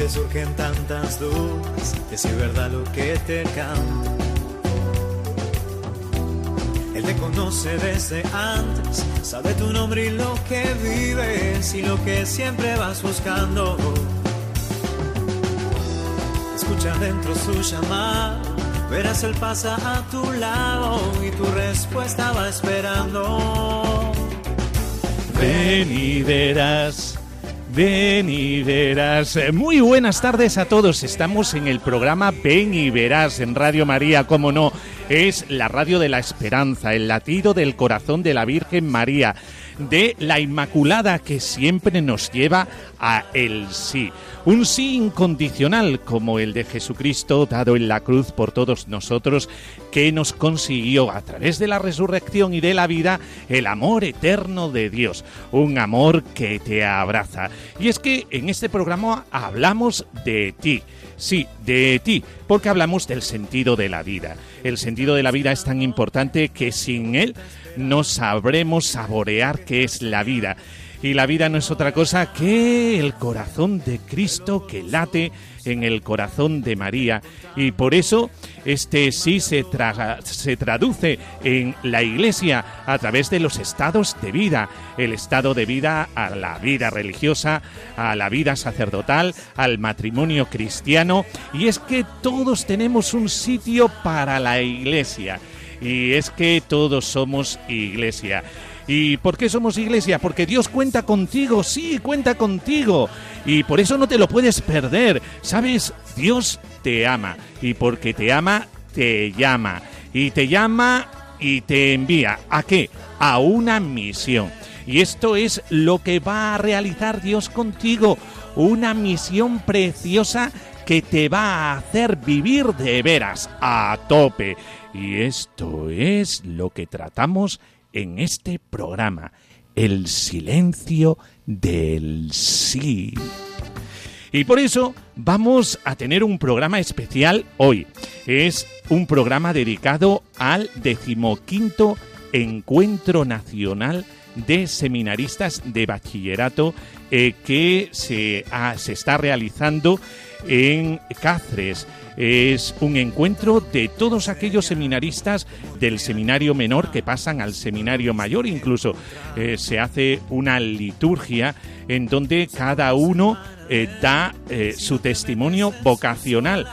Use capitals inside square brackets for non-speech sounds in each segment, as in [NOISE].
te surgen tantas dudas, es si verdad lo que te canta. Él te conoce desde antes, sabe tu nombre y lo que vives y lo que siempre vas buscando. Escucha dentro su llamada, verás él pasa a tu lado y tu respuesta va esperando. Ven y verás. Ven y verás. Muy buenas tardes a todos. Estamos en el programa Ven y verás en Radio María, como no. Es la radio de la esperanza, el latido del corazón de la Virgen María, de la Inmaculada que siempre nos lleva a el sí. Un sí incondicional como el de Jesucristo dado en la cruz por todos nosotros, que nos consiguió a través de la resurrección y de la vida el amor eterno de Dios, un amor que te abraza. Y es que en este programa hablamos de ti, sí, de ti, porque hablamos del sentido de la vida. El sentido de la vida es tan importante que sin él no sabremos saborear qué es la vida. Y la vida no es otra cosa que el corazón de Cristo que late en el corazón de María. Y por eso este sí se, se traduce en la Iglesia a través de los estados de vida. El estado de vida a la vida religiosa, a la vida sacerdotal, al matrimonio cristiano. Y es que todos tenemos un sitio para la Iglesia. Y es que todos somos Iglesia. ¿Y por qué somos iglesia? Porque Dios cuenta contigo, sí, cuenta contigo. Y por eso no te lo puedes perder. ¿Sabes? Dios te ama. Y porque te ama, te llama. Y te llama y te envía. ¿A qué? A una misión. Y esto es lo que va a realizar Dios contigo. Una misión preciosa que te va a hacer vivir de veras, a tope. Y esto es lo que tratamos en este programa, el silencio del sí. Y por eso vamos a tener un programa especial hoy. Es un programa dedicado al decimoquinto Encuentro Nacional de Seminaristas de Bachillerato eh, que se, ha- se está realizando en Cáceres. Es un encuentro de todos aquellos seminaristas del seminario menor que pasan al seminario mayor. Incluso eh, se hace una liturgia en donde cada uno eh, da eh, su testimonio vocacional.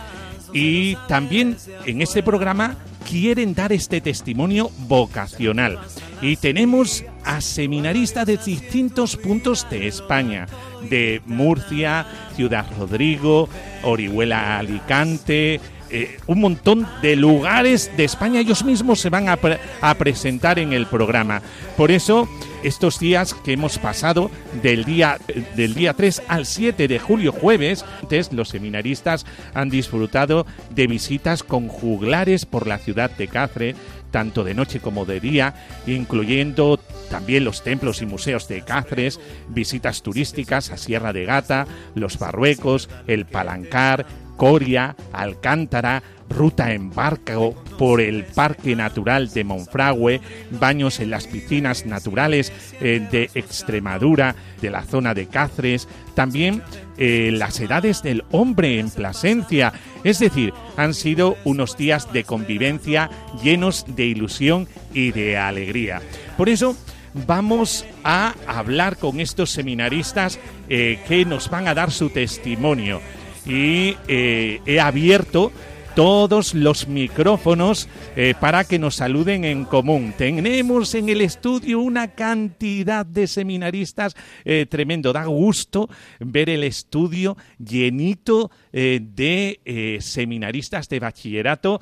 Y también en este programa quieren dar este testimonio vocacional. Y tenemos a seminaristas de distintos puntos de España, de Murcia, Ciudad Rodrigo, Orihuela Alicante, eh, un montón de lugares de España. Ellos mismos se van a, pre- a presentar en el programa. Por eso, estos días que hemos pasado del día, del día 3 al 7 de julio, jueves, los seminaristas han disfrutado de visitas con juglares por la ciudad de Cáceres, tanto de noche como de día, incluyendo también los templos y museos de Cáceres, visitas turísticas a Sierra de Gata, los Barruecos, el Palancar, Coria, Alcántara, ruta en barco por el Parque Natural de Monfragüe, baños en las piscinas naturales eh, de Extremadura, de la zona de Cáceres, también eh, las edades del hombre en Plasencia. Es decir, han sido unos días de convivencia llenos de ilusión y de alegría. Por eso, vamos a hablar con estos seminaristas eh, que nos van a dar su testimonio. Y eh, he abierto todos los micrófonos eh, para que nos saluden en común. Tenemos en el estudio una cantidad de seminaristas eh, tremendo. Da gusto ver el estudio llenito eh, de seminaristas de bachillerato.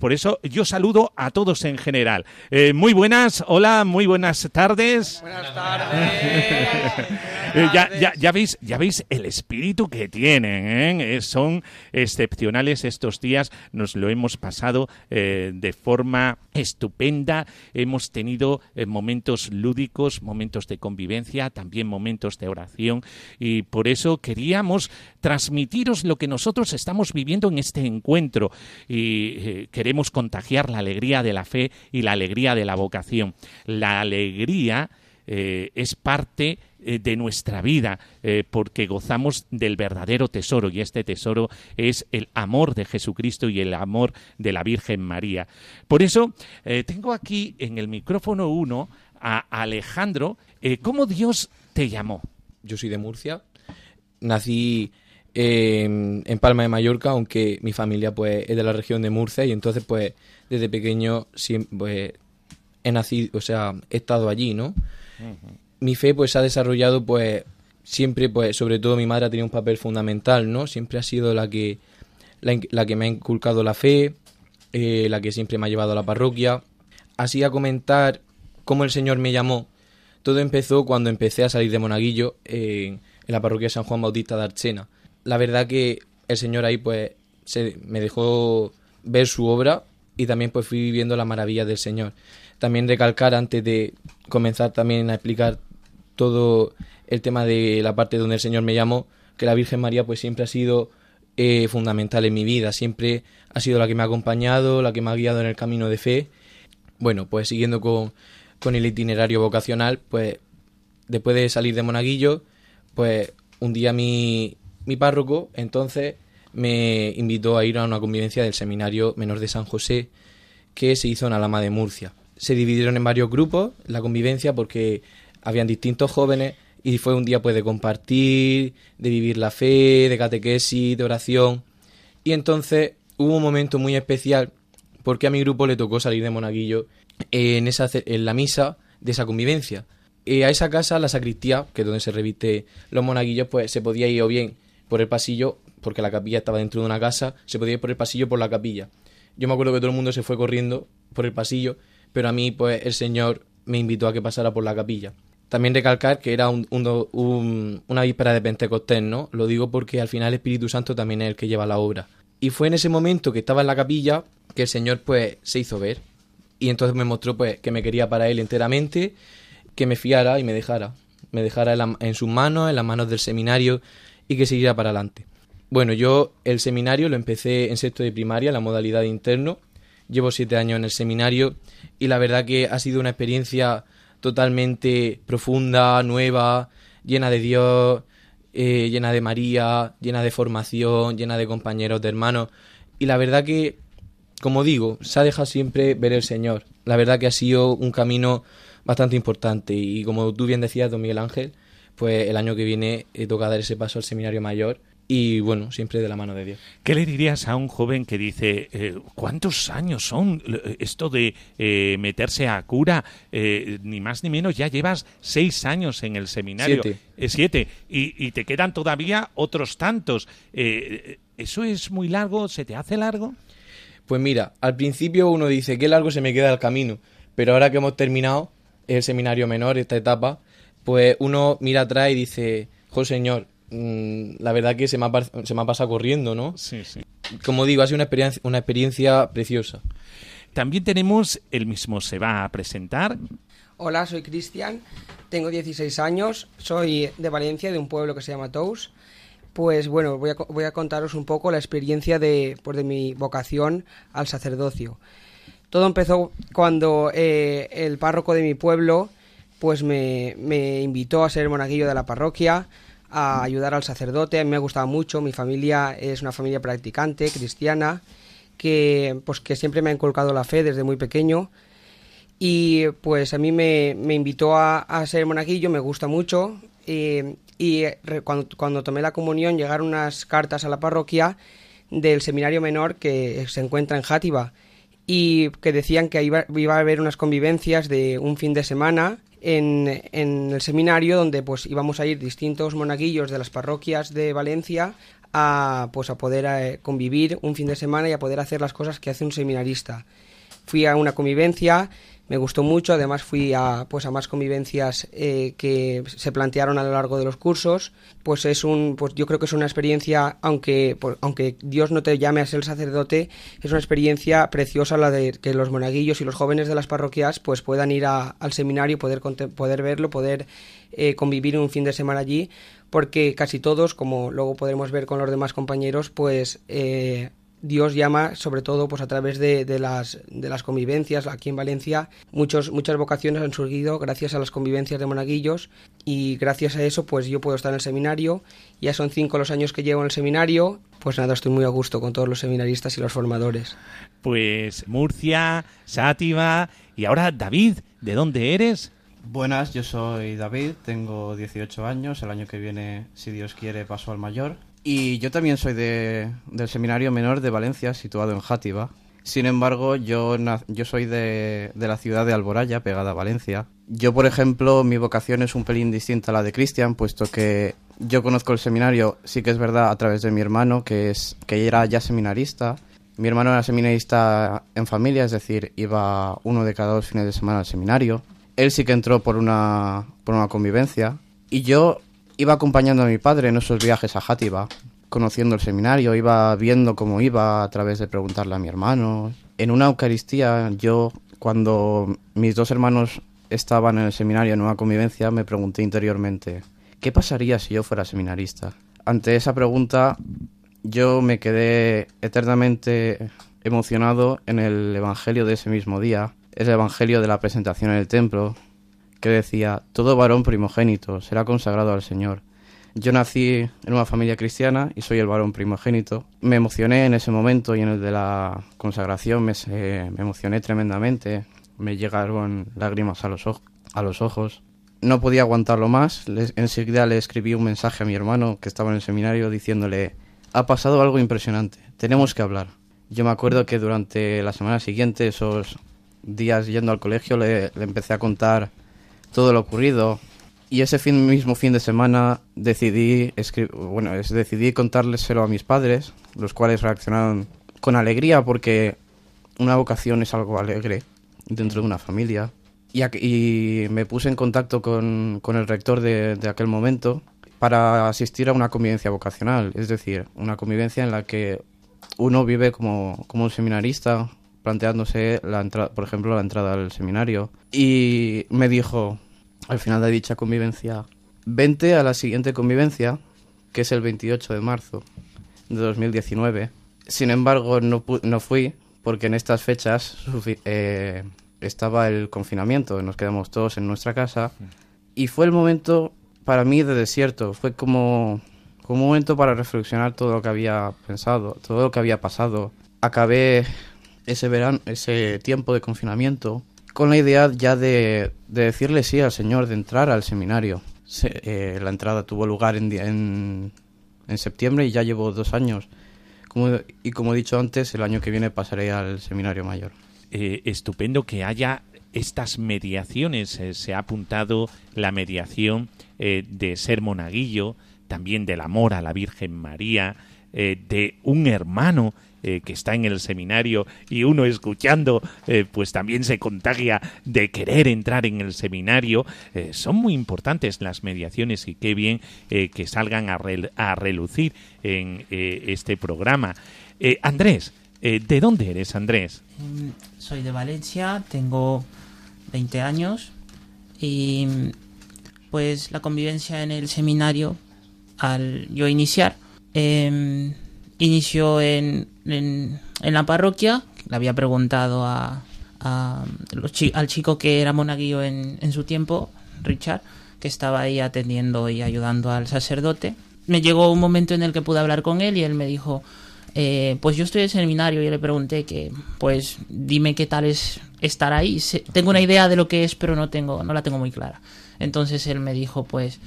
por eso yo saludo a todos en general. muy buenas, hola, muy buenas tardes. Buenas tardes. [LAUGHS] Ya, ya, ya, veis, ya veis el espíritu que tienen. son excepcionales estos días. Nos lo hemos pasado eh, de forma estupenda. Hemos tenido momentos lúdicos, momentos de convivencia, también momentos de oración. Y por eso queríamos transmitiros lo que nosotros estamos viviendo en este encuentro. Y queremos contagiar la alegría de la fe y la alegría de la vocación. La alegría es parte eh, de nuestra vida, eh, porque gozamos del verdadero tesoro y este tesoro es el amor de Jesucristo y el amor de la Virgen María. Por eso eh, tengo aquí en el micrófono uno a Alejandro. ¿Cómo Dios te llamó? Yo soy de Murcia. Nací en Palma de Mallorca, aunque mi familia pues es de la región de Murcia y entonces pues desde pequeño siempre pues, he nacido, o sea, he estado allí, ¿no? Mi fe pues ha desarrollado pues siempre pues sobre todo mi madre ha tenido un papel fundamental, ¿no? Siempre ha sido la que la, que me ha inculcado la fe, eh, la que siempre me ha llevado a la parroquia. Así a comentar cómo el Señor me llamó. Todo empezó cuando empecé a salir de monaguillo en la parroquia de San Juan Bautista de Archena. La verdad que el Señor ahí pues me dejó ver su obra y también pues fui viviendo las maravillas del Señor. También recalcar antes de comenzar también a explicar todo el tema de la parte donde el Señor me llamó, que la Virgen María pues siempre ha sido eh, fundamental en mi vida, siempre ha sido la que me ha acompañado, la que me ha guiado en el camino de fe. Bueno, pues siguiendo con, con el itinerario vocacional, pues después de salir de Monaguillo, pues un día mi, mi párroco entonces me invitó a ir a una convivencia del Seminario Menor de San José que se hizo en Alama de Murcia. Se dividieron en varios grupos la convivencia porque habían distintos jóvenes y fue un día pues de compartir, de vivir la fe, de catequesis, de oración. Y entonces hubo un momento muy especial porque a mi grupo le tocó salir de monaguillo en, esa, en la misa de esa convivencia. Y a esa casa, la sacristía, que es donde se reviste los monaguillos, pues se podía ir o bien por el pasillo, porque la capilla estaba dentro de una casa, se podía ir por el pasillo por la capilla. Yo me acuerdo que todo el mundo se fue corriendo por el pasillo, pero a mí pues el Señor me invitó a que pasara por la capilla. También recalcar que era una víspera de Pentecostés, ¿no? Lo digo porque al final el Espíritu Santo también es el que lleva la obra. Y fue en ese momento que estaba en la capilla que el Señor pues se hizo ver. Y entonces me mostró pues que me quería para Él enteramente, que me fiara y me dejara. Me dejara en, en sus manos, en las manos del seminario y que siguiera para adelante. Bueno, yo el seminario lo empecé en sexto de primaria, la modalidad de interno. Llevo siete años en el seminario y la verdad que ha sido una experiencia totalmente profunda, nueva, llena de Dios, eh, llena de María, llena de formación, llena de compañeros, de hermanos. Y la verdad que, como digo, se ha dejado siempre ver el Señor. La verdad que ha sido un camino bastante importante. Y como tú bien decías, don Miguel Ángel, pues el año que viene he toca dar ese paso al seminario mayor y bueno, siempre de la mano de Dios. ¿Qué le dirías a un joven que dice, eh, ¿cuántos años son esto de eh, meterse a cura? Eh, ni más ni menos, ya llevas seis años en el seminario. Siete. siete. Y, te quedan todavía otros tantos. ¿Eso es muy largo? ¿Se te hace largo? Pues mira, al principio uno dice, qué largo se me queda el camino. Pero ahora que hemos terminado el seminario menor, esta etapa, pues uno mira atrás y dice, oh Señor, la verdad que se me, ha, se me ha pasado corriendo, ¿no? Sí, sí. Como digo, ha sido una experiencia, una experiencia preciosa. También tenemos, el mismo se va a presentar. Hola, soy Cristian, tengo 16 años, soy de Valencia, de un pueblo que se llama Tous. Pues bueno, voy a, voy a contaros un poco la experiencia de, pues, de mi vocación al sacerdocio. Todo empezó cuando eh, el párroco de mi pueblo pues me, me invitó a ser monaguillo de la parroquia, a ayudar al sacerdote. A mí me ha gustado mucho. Mi familia es una familia practicante, cristiana, que, pues, que siempre me ha inculcado la fe desde muy pequeño. Y pues a mí me, invitó a, ser monaguillo, me gusta mucho. y cuando, cuando, tomé la comunión llegaron unas cartas a la parroquia del seminario menor que se encuentra en Játiva y que decían que iba, iba a haber unas convivencias de un fin de semana en, en, el seminario donde pues íbamos a ir distintos monaguillos de las parroquias de Valencia a pues a poder eh, convivir un fin de semana y a poder hacer las cosas que hace un seminarista. Fui a una convivencia me gustó mucho. Además fui a, pues, a más convivencias eh, que se plantearon a lo largo de los cursos. Pues es un, pues yo creo que es una experiencia, aunque, aunque Dios no te llame a ser sacerdote, es una experiencia preciosa la de que los monaguillos y los jóvenes de las parroquias pues puedan ir al seminario, poder, poder verlo, poder eh, convivir un fin de semana allí, porque casi todos, como luego podremos ver con los demás compañeros, pues eh, Dios llama, sobre todo pues a través de, las, de las convivencias. Aquí en Valencia muchos, muchas vocaciones han surgido gracias a las convivencias de monaguillos y gracias a eso pues yo puedo estar en el seminario. Ya son cinco los años que llevo en el seminario. Pues nada, estoy muy a gusto con todos los seminaristas y los formadores. Pues Murcia, Sátiva y ahora David, ¿de dónde eres? Buenas, yo soy David, tengo 18 años, el año que viene, si Dios quiere, paso al mayor y yo también soy de, del Seminario Menor de Valencia, situado en Játiva. Sin embargo, yo, yo soy de, de, la ciudad de Alboraya, pegada a Valencia. Yo, por ejemplo, mi vocación es un pelín distinta a la de Cristian, puesto que yo conozco el seminario, sí que es verdad, a través de mi hermano, que, es, que era ya seminarista. Mi hermano era seminarista en familia, es decir, iba uno de cada dos fines de semana al seminario. Él sí que entró por una, por una convivencia. Y yo iba acompañando a mi padre en esos viajes a Játiva, conociendo el seminario, iba viendo cómo iba a través de preguntarle a mi hermano. En una Eucaristía, yo, cuando mis dos hermanos estaban en el seminario en una convivencia, me pregunté interiormente, ¿qué pasaría si yo fuera seminarista? Ante esa pregunta, yo me quedé eternamente emocionado en el Evangelio de ese mismo día, el Evangelio de la presentación en el templo, que decía, todo varón primogénito será consagrado al Señor. Yo nací en una familia cristiana y soy el varón primogénito. Me emocioné en ese momento y en el de la consagración me, emocioné tremendamente. Me llegaron lágrimas a los, a los ojos. No podía aguantarlo más. enseguida le escribí un mensaje a mi hermano que estaba en el seminario diciéndole, ha pasado algo impresionante, tenemos que hablar. Yo me acuerdo que durante la semana siguiente, esos días yendo al colegio, le, le empecé a contar todo lo ocurrido. Y ese mismo fin de semana decidí, bueno, decidí contárselo a mis padres, los cuales reaccionaron con alegría porque una vocación es algo alegre dentro de una familia. Y, y me puse en contacto con, con el rector de, de, aquel momento para asistir a una convivencia vocacional, es decir, una convivencia en la que uno vive como, como un seminarista, planteándose, la entrada, por ejemplo, la entrada al seminario. Y me dijo, al final de dicha convivencia, vente a la siguiente convivencia, que es el 28 de marzo de 2019. Sin embargo, no, no fui porque en estas fechas eh, estaba el confinamiento, nos quedamos todos en nuestra casa y fue el momento para mí de desierto, fue como, como un momento para reflexionar todo lo que había pensado, todo lo que había pasado. Acabé ese verano, ese tiempo de confinamiento con la idea ya de, decirle sí al Señor, de entrar al seminario. Eh, la entrada tuvo lugar en, en, en, septiembre y ya llevo dos años. Como, y como he dicho antes, el año que viene pasaré al seminario mayor. Eh, estupendo que haya estas mediaciones. Eh, se ha apuntado la mediación de ser monaguillo, también del amor a la Virgen María, de un hermano eh, que está en el seminario y uno escuchando, eh, pues también se contagia de querer entrar en el seminario. Eh, son muy importantes las mediaciones y qué bien que salgan a, a, relucir en este programa. Andrés, ¿de dónde eres, Andrés? Mm, soy de Valencia, tengo 20 años y pues la convivencia en el seminario al yo iniciar em, inició en, en, la parroquia. Le había preguntado a, al chico que era monaguillo en, en su tiempo, Richard, que estaba ahí atendiendo y ayudando al sacerdote. Me llegó un momento en el que pude hablar con él y él me dijo, eh, pues yo estoy en seminario y le pregunté que, pues dime qué tal es estar ahí. tengo una idea de lo que es, pero no tengo, no la tengo muy clara. Entonces él me dijo, pues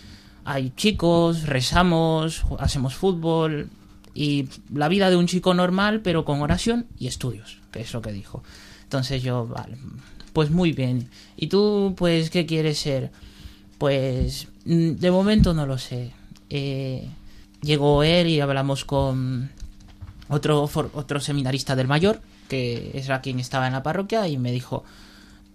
hay chicos, rezamos, hacemos fútbol, y la vida de un chico normal, pero con oración y estudios, que es lo que dijo. Entonces yo, vale, pues muy bien. ¿Y tú, pues, qué quieres ser? Pues, mm, de momento no lo sé. Eh, llegó él y hablamos con otro, otro seminarista del mayor, que era quien estaba en la parroquia, y me dijo,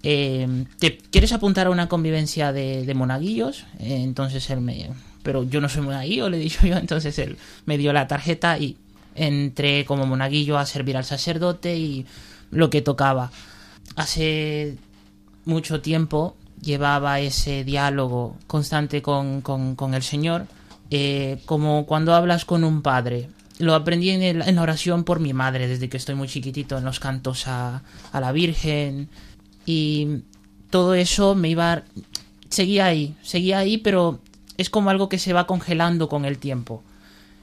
eh, ¿te quieres apuntar a una convivencia de, de monaguillos? Eh, entonces él me... Pero yo no soy monaguillo, le he dicho yo, [LAUGHS] entonces él me dio la tarjeta y entré como monaguillo a servir al sacerdote y lo que tocaba. Hace mucho tiempo llevaba ese diálogo constante con, con- el Señor, eh, como cuando hablas con un padre. Lo aprendí en, el- en la oración por mi madre, desde que estoy muy chiquitito, en los cantos a, a la Virgen. Y todo eso me iba... Seguía ahí, seguía ahí, pero es como algo que se va congelando con el tiempo.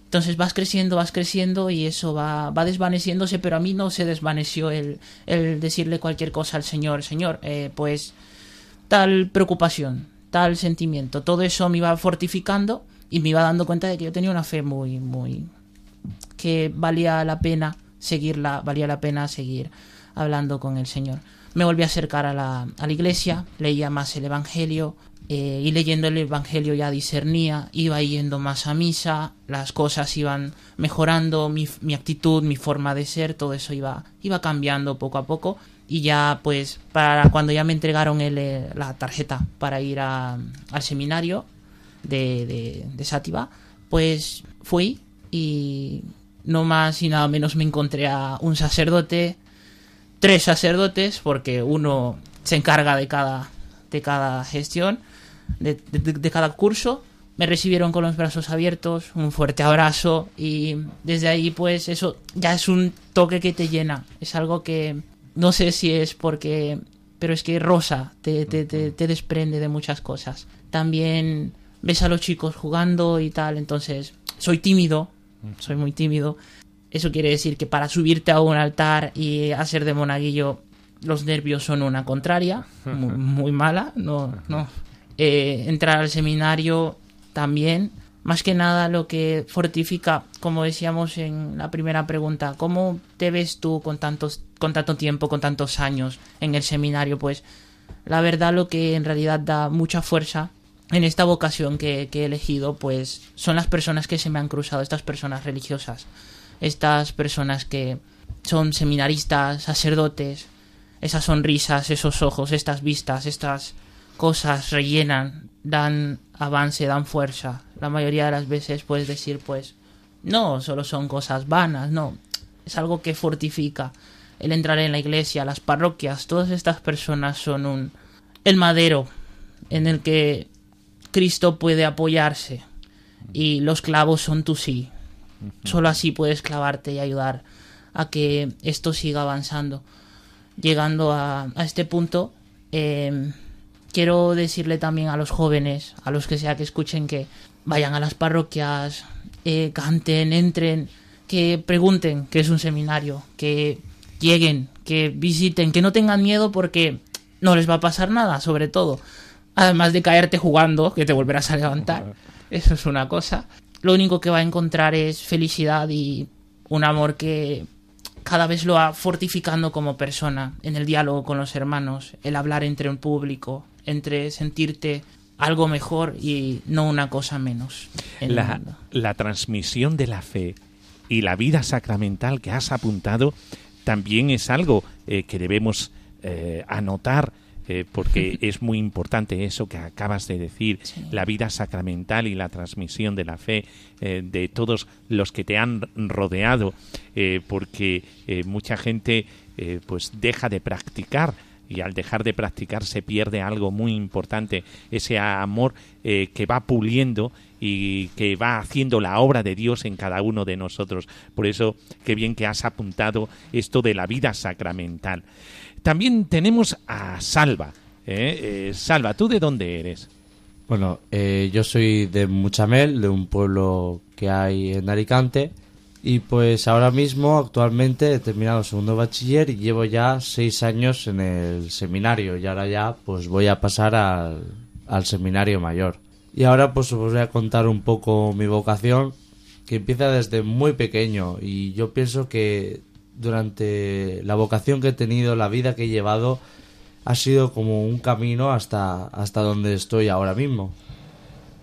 Entonces vas creciendo, vas creciendo y eso va, va desvaneciéndose, pero a mí no se desvaneció el, el decirle cualquier cosa al Señor. Señor, eh, pues tal preocupación, tal sentimiento, todo eso me iba fortificando y me iba dando cuenta de que yo tenía una fe muy, muy... que valía la pena seguirla, valía la pena seguir hablando con el Señor. Me volví a acercar a la, a la iglesia, leía más el Evangelio eh, y leyendo el Evangelio ya discernía, iba yendo más a misa, las cosas iban mejorando, mi, mi actitud, mi forma de ser, todo eso iba, iba cambiando poco a poco. Y ya pues para cuando ya me entregaron el, eh, la tarjeta para ir al seminario de, de, de Sátiva, pues fui y no más y nada menos me encontré a un sacerdote, tres sacerdotes, porque uno se encarga de cada, de cada gestión, de, de- de cada curso. Me recibieron con los brazos abiertos, un fuerte abrazo y desde ahí pues eso ya es un toque que te llena. Es algo que no sé si es porque, pero es que rosa, te, te, te, te desprende de muchas cosas. También ves a los chicos jugando y tal, entonces soy tímido, soy muy tímido. Eso quiere decir que para subirte a un altar y hacer de monaguillo, los nervios son una contraria, muy, muy mala. No, no. Eh, entrar al seminario también, más que nada lo que fortifica, como decíamos en la primera pregunta, ¿cómo te ves tú con tantos, con tanto tiempo, con tantos años en el seminario? Pues la verdad lo que en realidad da mucha fuerza en esta vocación que, que he elegido, pues son las personas que se me han cruzado, estas personas religiosas, estas personas que son seminaristas, sacerdotes, esas sonrisas, esos ojos, estas vistas, estas cosas rellenan, dan avance, dan fuerza. La mayoría de las veces puedes decir, pues, no, solo son cosas vanas, no, es algo que fortifica. El entrar en la iglesia, las parroquias, todas estas personas son un el madero en el que Cristo puede apoyarse y los clavos son tu sí. Solo así puedes clavarte y ayudar a que esto siga avanzando. Llegando a, a este punto, eh, quiero decirle también a los jóvenes, a los que sea que escuchen, que vayan a las parroquias, eh, canten, entren, que pregunten qué es un seminario, que lleguen, que visiten, que no tengan miedo porque no les va a pasar nada, sobre todo. Además de caerte jugando, que te volverás a levantar. Eso es una cosa. Lo único que va a encontrar es felicidad y un amor que cada vez lo va fortificando como persona en el diálogo con los hermanos, el hablar entre un público, entre sentirte algo mejor y no una cosa menos. La, transmisión de la fe y la vida sacramental que has apuntado también es algo eh, que debemos eh, anotar eh, porque [LAUGHS] es muy importante eso que acabas de decir, la vida sacramental y la transmisión de la fe eh, de todos los que te han rodeado, eh, porque mucha gente pues deja de practicar y al dejar de practicar se pierde algo muy importante, ese amor eh, que va puliendo y que va haciendo la obra de Dios en cada uno de nosotros. Por eso, qué bien que has apuntado esto de la vida sacramental. También tenemos a Salva. ¿eh? Eh, Salva, ¿tú de dónde eres? Bueno, eh, yo soy de Muchamel, de un pueblo que hay en Alicante. Y pues ahora mismo, actualmente, he terminado segundo bachiller y llevo ya seis años en el seminario. Y ahora ya, pues voy a pasar al, al seminario mayor. Y ahora pues os voy a contar un poco mi vocación. que empieza desde muy pequeño y yo pienso que durante la vocación que he tenido, la vida que he llevado, ha sido como un camino hasta, hasta donde estoy ahora mismo.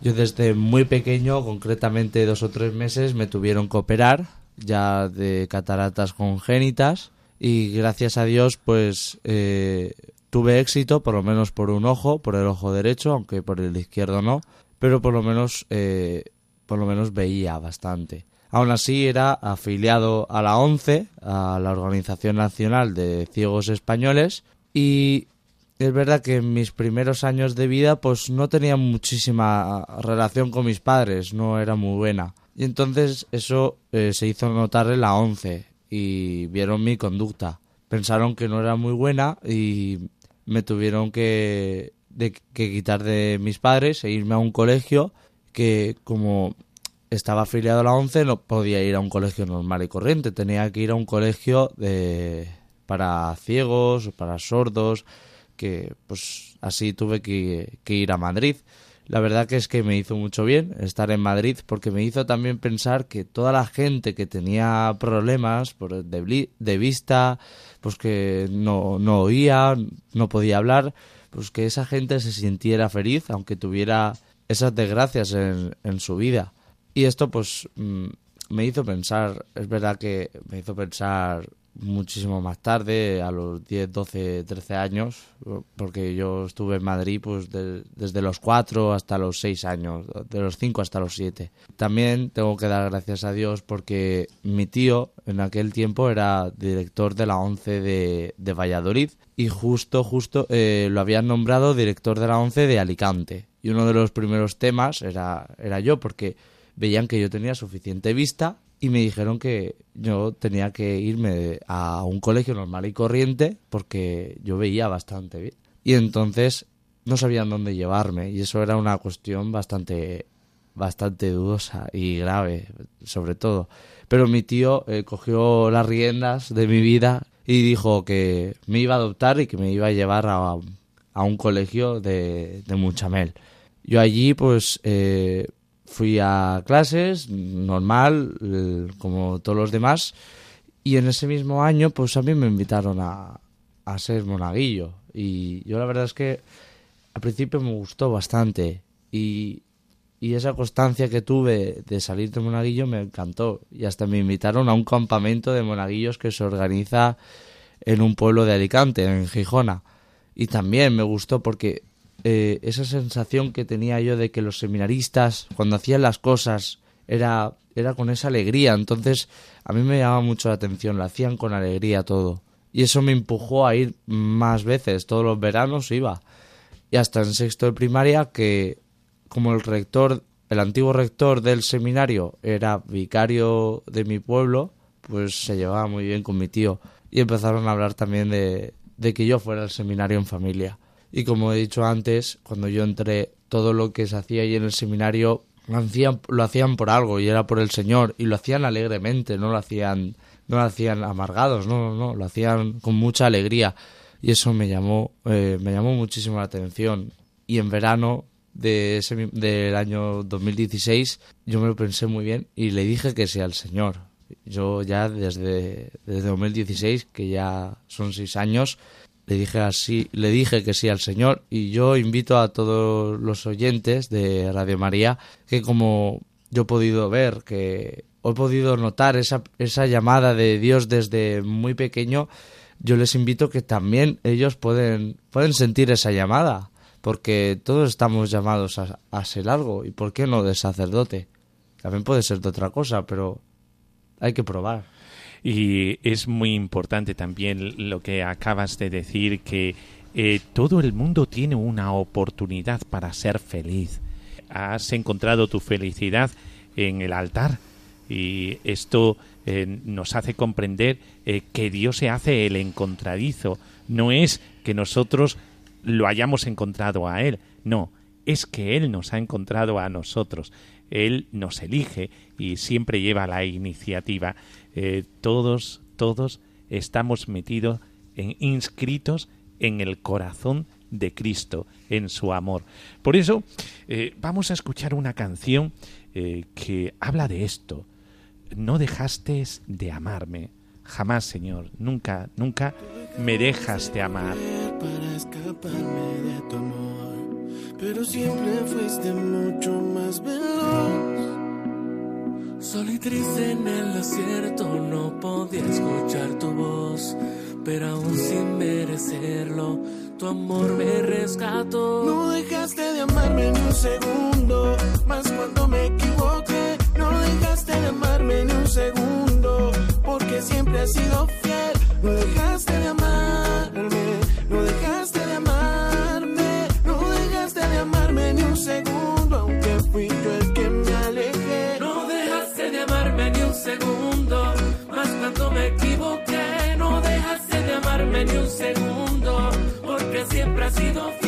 Yo desde muy pequeño, concretamente dos o tres meses, me tuvieron que operar ya de cataratas congénitas y gracias a Dios pues eh, tuve éxito, por lo menos por un ojo, por el ojo derecho, aunque por el izquierdo no, pero por lo menos, eh, por lo menos veía bastante. Aún así era afiliado a la ONCE, a la Organización Nacional de Ciegos Españoles, y es verdad que en mis primeros años de vida pues no tenía muchísima relación con mis padres, no era muy buena. Y entonces eso eh, se hizo notar en la ONCE y vieron mi conducta. Pensaron que no era muy buena y me tuvieron que, que quitar de mis padres e irme a un colegio que como estaba afiliado a la ONCE no podía ir a un colegio normal y corriente, tenía que ir a un colegio de, para ciegos, para sordos, que pues así tuve que, ir a Madrid. La verdad que es que me hizo mucho bien estar en Madrid porque me hizo también pensar que toda la gente que tenía problemas por de, de vista, pues que no, no oía, no podía hablar, pues que esa gente se sintiera feliz aunque tuviera esas desgracias en, su vida. Y esto pues mm, me hizo pensar, es verdad que me hizo pensar muchísimo más tarde, a los 10, 12, 13 años, porque yo estuve en Madrid pues desde los 4 hasta los 6 años, de los 5 hasta los 7. También tengo que dar gracias a Dios porque mi tío en aquel tiempo era director de la ONCE de, de Valladolid y justo, justo eh, lo habían nombrado director de la ONCE de Alicante. Y uno de los primeros temas era, era yo, porque veían que yo tenía suficiente vista y me dijeron que yo tenía que irme a un colegio normal y corriente porque yo veía bastante bien. Y entonces no sabían dónde llevarme y eso era una cuestión bastante bastante dudosa y grave, sobre todo. Pero mi tío eh, cogió las riendas de mi vida y dijo que me iba a adoptar y que me iba a llevar a, a un colegio de, de Muchamel. Yo allí, pues, eh, fui a clases, normal, como todos los demás, y en ese mismo año, pues a mí me invitaron a, a ser monaguillo. Y yo la verdad es que al principio me gustó bastante. Y, y esa constancia que tuve de salir de monaguillo me encantó. Y hasta me invitaron a un campamento de monaguillos que se organiza en un pueblo de Alicante, en Gijona. Y también me gustó porque eh, esa sensación que tenía yo de que los seminaristas, cuando hacían las cosas, era, era con esa alegría. Entonces, a mí me llamaba mucho la atención, lo hacían con alegría todo. Y eso me empujó a ir más veces, todos los veranos iba. Y hasta en sexto de primaria, que como el rector, el antiguo rector del seminario era vicario de mi pueblo, pues se llevaba muy bien con mi tío. Y empezaron a hablar también de, de que yo fuera al seminario en familia. Y como he dicho antes, cuando yo entré, todo lo que se hacía ahí en el seminario lo hacían, lo hacían por algo y era por el Señor y lo hacían alegremente, no lo hacían, no lo hacían amargados, no, no, no, lo hacían con mucha alegría y eso me llamó, eh, me llamó muchísimo la atención. Y en verano de ese, del año 2016 yo me lo pensé muy bien y le dije que sea el Señor. Yo ya desde, desde 2016, que ya son seis años, le dije así, le dije que sí al Señor y yo invito a todos los oyentes de Radio María que como yo he podido ver que he podido notar esa, esa llamada de Dios desde muy pequeño, yo les invito que también ellos pueden, pueden sentir esa llamada, porque todos estamos llamados a, a ser algo, y por qué no de sacerdote. También puede ser de otra cosa, pero hay que probar. Y es muy importante también lo que acabas de decir, que eh, todo el mundo tiene una oportunidad para ser feliz. Has encontrado tu felicidad en el altar y esto eh, nos hace comprender eh, que Dios se hace el encontradizo. No es que nosotros lo hayamos encontrado a Él, no, es que Él nos ha encontrado a nosotros. Él nos elige y siempre lleva la iniciativa. Eh, todos, todos estamos metidos, en, inscritos en el corazón de Cristo, en su amor. Por eso eh, vamos a escuchar una canción eh, que habla de esto, no dejaste de amarme. Jamás, Señor, nunca, nunca me dejas de amar. Para escaparme de tu amor, pero siempre fuiste mucho más veloz. Solo y triste en el desierto no podía escuchar tu voz, pero aún sin merecerlo, tu amor me rescató. No dejaste de amarme ni un segundo, más cuando me equivoqué. No dejaste de amarme ni un segundo, porque siempre has sido fiel. No dejaste de amarme, ni un segundo, porque siempre has sido fiel.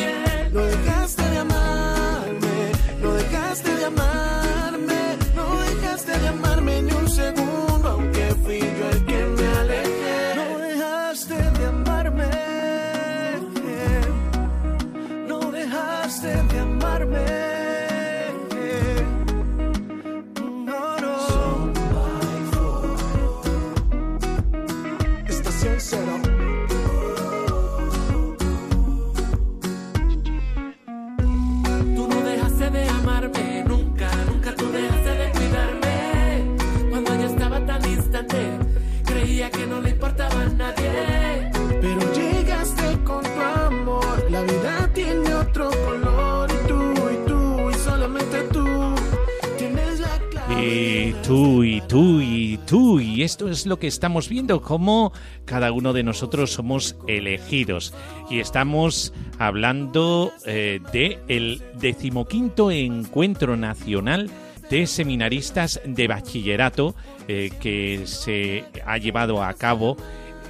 Es lo que estamos viendo, cómo cada uno de nosotros somos elegidos. Y estamos hablando eh, de el decimoquinto encuentro nacional de seminaristas de bachillerato eh, que se ha llevado a cabo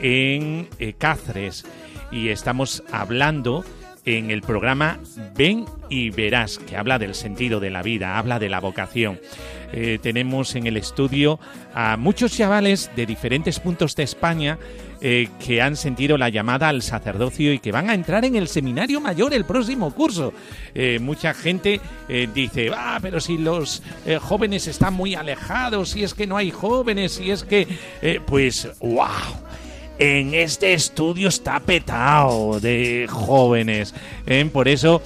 en eh, Cáceres. Y estamos hablando en el programa Ven y Verás, que habla del sentido de la vida, habla de la vocación. Eh, tenemos en el estudio a muchos chavales de diferentes puntos de España eh, que han sentido la llamada al sacerdocio y que van a entrar en el seminario mayor el próximo curso. Eh, mucha gente dice, ah, pero si los jóvenes están muy alejados, si es que no hay jóvenes, si es que... pues, wow. En este estudio está petado de jóvenes. Por eso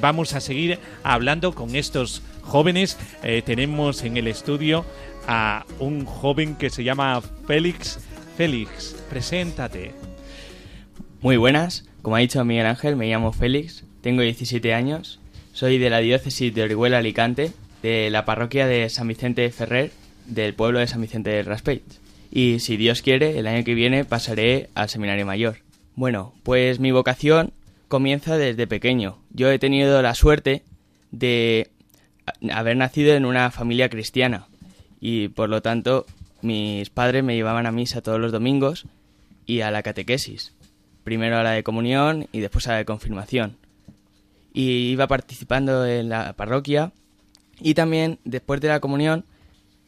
vamos a seguir hablando con estos jóvenes. Eh, tenemos en el estudio a un joven que se llama Félix. Félix, preséntate. Muy buenas, como ha dicho Miguel Ángel, me llamo Félix, tengo 17 años, soy de la diócesis de Orihuela Alicante, de la parroquia de San Vicente de Ferrer, del pueblo de San Vicente de Raspeit. Y si Dios quiere, el año que viene pasaré al seminario mayor. Bueno, pues mi vocación comienza desde pequeño. Yo he tenido la suerte de haber nacido en una familia cristiana y por lo tanto mis padres me llevaban a misa todos los domingos y a la catequesis primero a la de comunión y después a la de confirmación. Y iba participando en la parroquia y también después de la comunión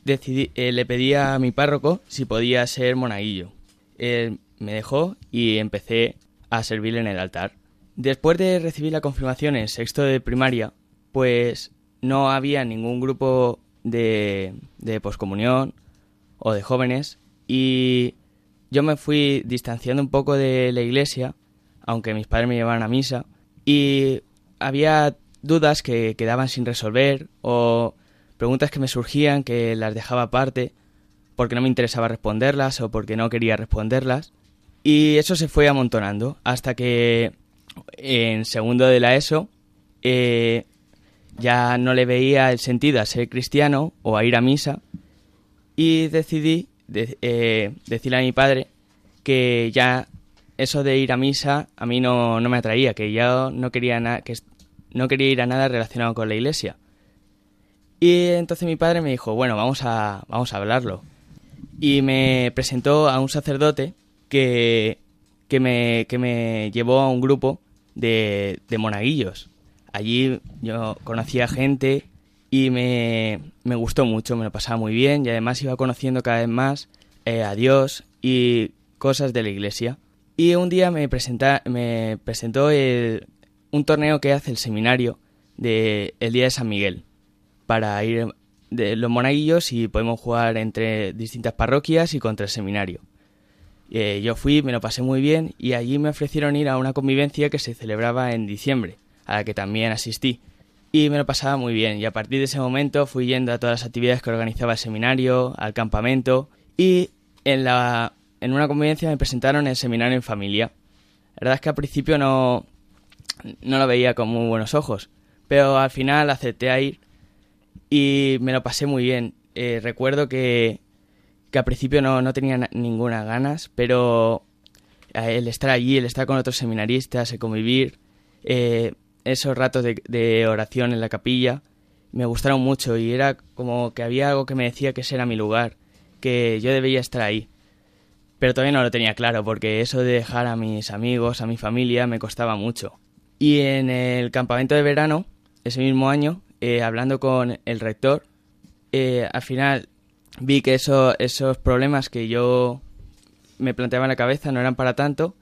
decidí, eh, le pedí a mi párroco si podía ser monaguillo. Él me dejó y empecé a servir en el altar. Después de recibir la confirmación en sexto de primaria, pues no había ningún grupo de, de poscomunión o de jóvenes y yo me fui distanciando un poco de la iglesia, aunque mis padres me llevaban a misa, y había dudas que quedaban sin resolver o preguntas que me surgían que las dejaba aparte porque no me interesaba responderlas o porque no quería responderlas. Y eso se fue amontonando hasta que en segundo de la ESO eh, ya no le veía el sentido a ser cristiano o a ir a misa y decidí de- eh, decirle a mi padre que ya eso de ir a misa a mí no, no me atraía, que yo no quería, que no quería ir a nada relacionado con la iglesia. Y entonces mi padre me dijo, bueno, vamos a, vamos a hablarlo. Y me presentó a un sacerdote que, que, me, que me llevó a un grupo de, de monaguillos. Allí yo conocía gente y me, me gustó mucho, me lo pasaba muy bien y además iba conociendo cada vez más eh, a Dios y cosas de la iglesia. Y un día me, presenta, me presentó un torneo que hace el seminario de el Día de San Miguel para ir de los monaguillos y podemos jugar entre distintas parroquias y contra el seminario. Eh, yo fui, me lo pasé muy bien y allí me ofrecieron ir a una convivencia que se celebraba en diciembre, a la que también asistí. Y me lo pasaba muy bien y a partir de ese momento fui yendo a todas las actividades que organizaba el seminario, al campamento y en, la, en una convivencia me presentaron el seminario en familia. La verdad es que al principio no, no lo veía con muy buenos ojos, pero al final acepté a ir y me lo pasé muy bien. Eh, recuerdo que, que al principio no, no tenía na- ninguna ganas, pero eh, el estar allí, el estar con otros seminaristas, el convivir, eh, esos ratos de, oración en la capilla, me gustaron mucho y era como que había algo que me decía que ese era mi lugar, que yo debía estar ahí. Pero todavía no lo tenía claro, porque eso de dejar a mis amigos, a mi familia, me costaba mucho. Y en el campamento de verano, ese mismo año, eh, hablando con el rector, eh, al final vi que eso, esos problemas que yo me planteaba en la cabeza no eran para tanto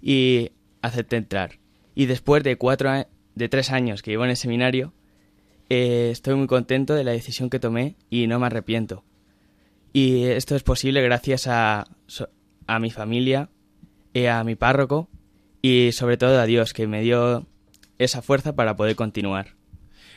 y acepté entrar. Y después de cuatro de tres años que llevo en el seminario, eh, estoy muy contento de la decisión que tomé y no me arrepiento. Y esto es posible gracias a, a mi familia, eh, a mi párroco y sobre todo a Dios que me dio esa fuerza para poder continuar.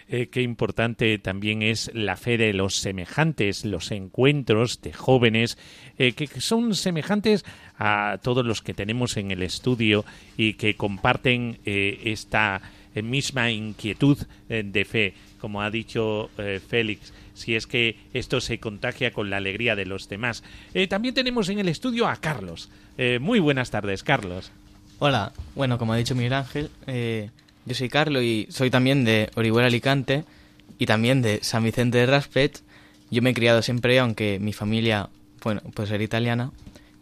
Eh, qué importante también es la fe de los semejantes, los encuentros de jóvenes eh, que son semejantes a todos los que tenemos en el estudio y que comparten esta misma inquietud eh, de fe, como ha dicho eh, Félix, si es que esto se contagia con la alegría de los demás. Eh, también tenemos en el estudio a Carlos. Eh, muy buenas tardes, Carlos. Hola, bueno, como ha dicho Miguel Ángel, eh, yo soy Carlos y soy también de Orihuela Alicante y también de San Vicente de Raspet. Yo me he criado siempre, aunque mi familia, bueno, pues era italiana.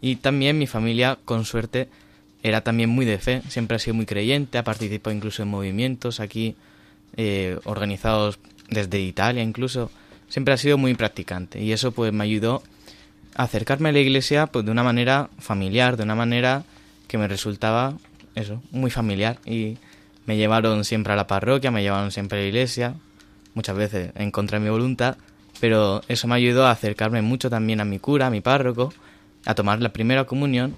Y también mi familia, con suerte, era también muy de fe. Siempre ha sido muy creyente, ha participado incluso en movimientos aquí, eh, organizados desde Italia incluso. Siempre ha sido muy practicante y eso pues me ayudó a acercarme a la iglesia pues de una manera familiar, de una manera que me resultaba eso, muy familiar y me llevaron siempre a la parroquia, me llevaron siempre a la iglesia, muchas veces en contra de mi voluntad, pero eso me ayudó a acercarme mucho también a mi cura, a mi párroco, a tomar la primera comunión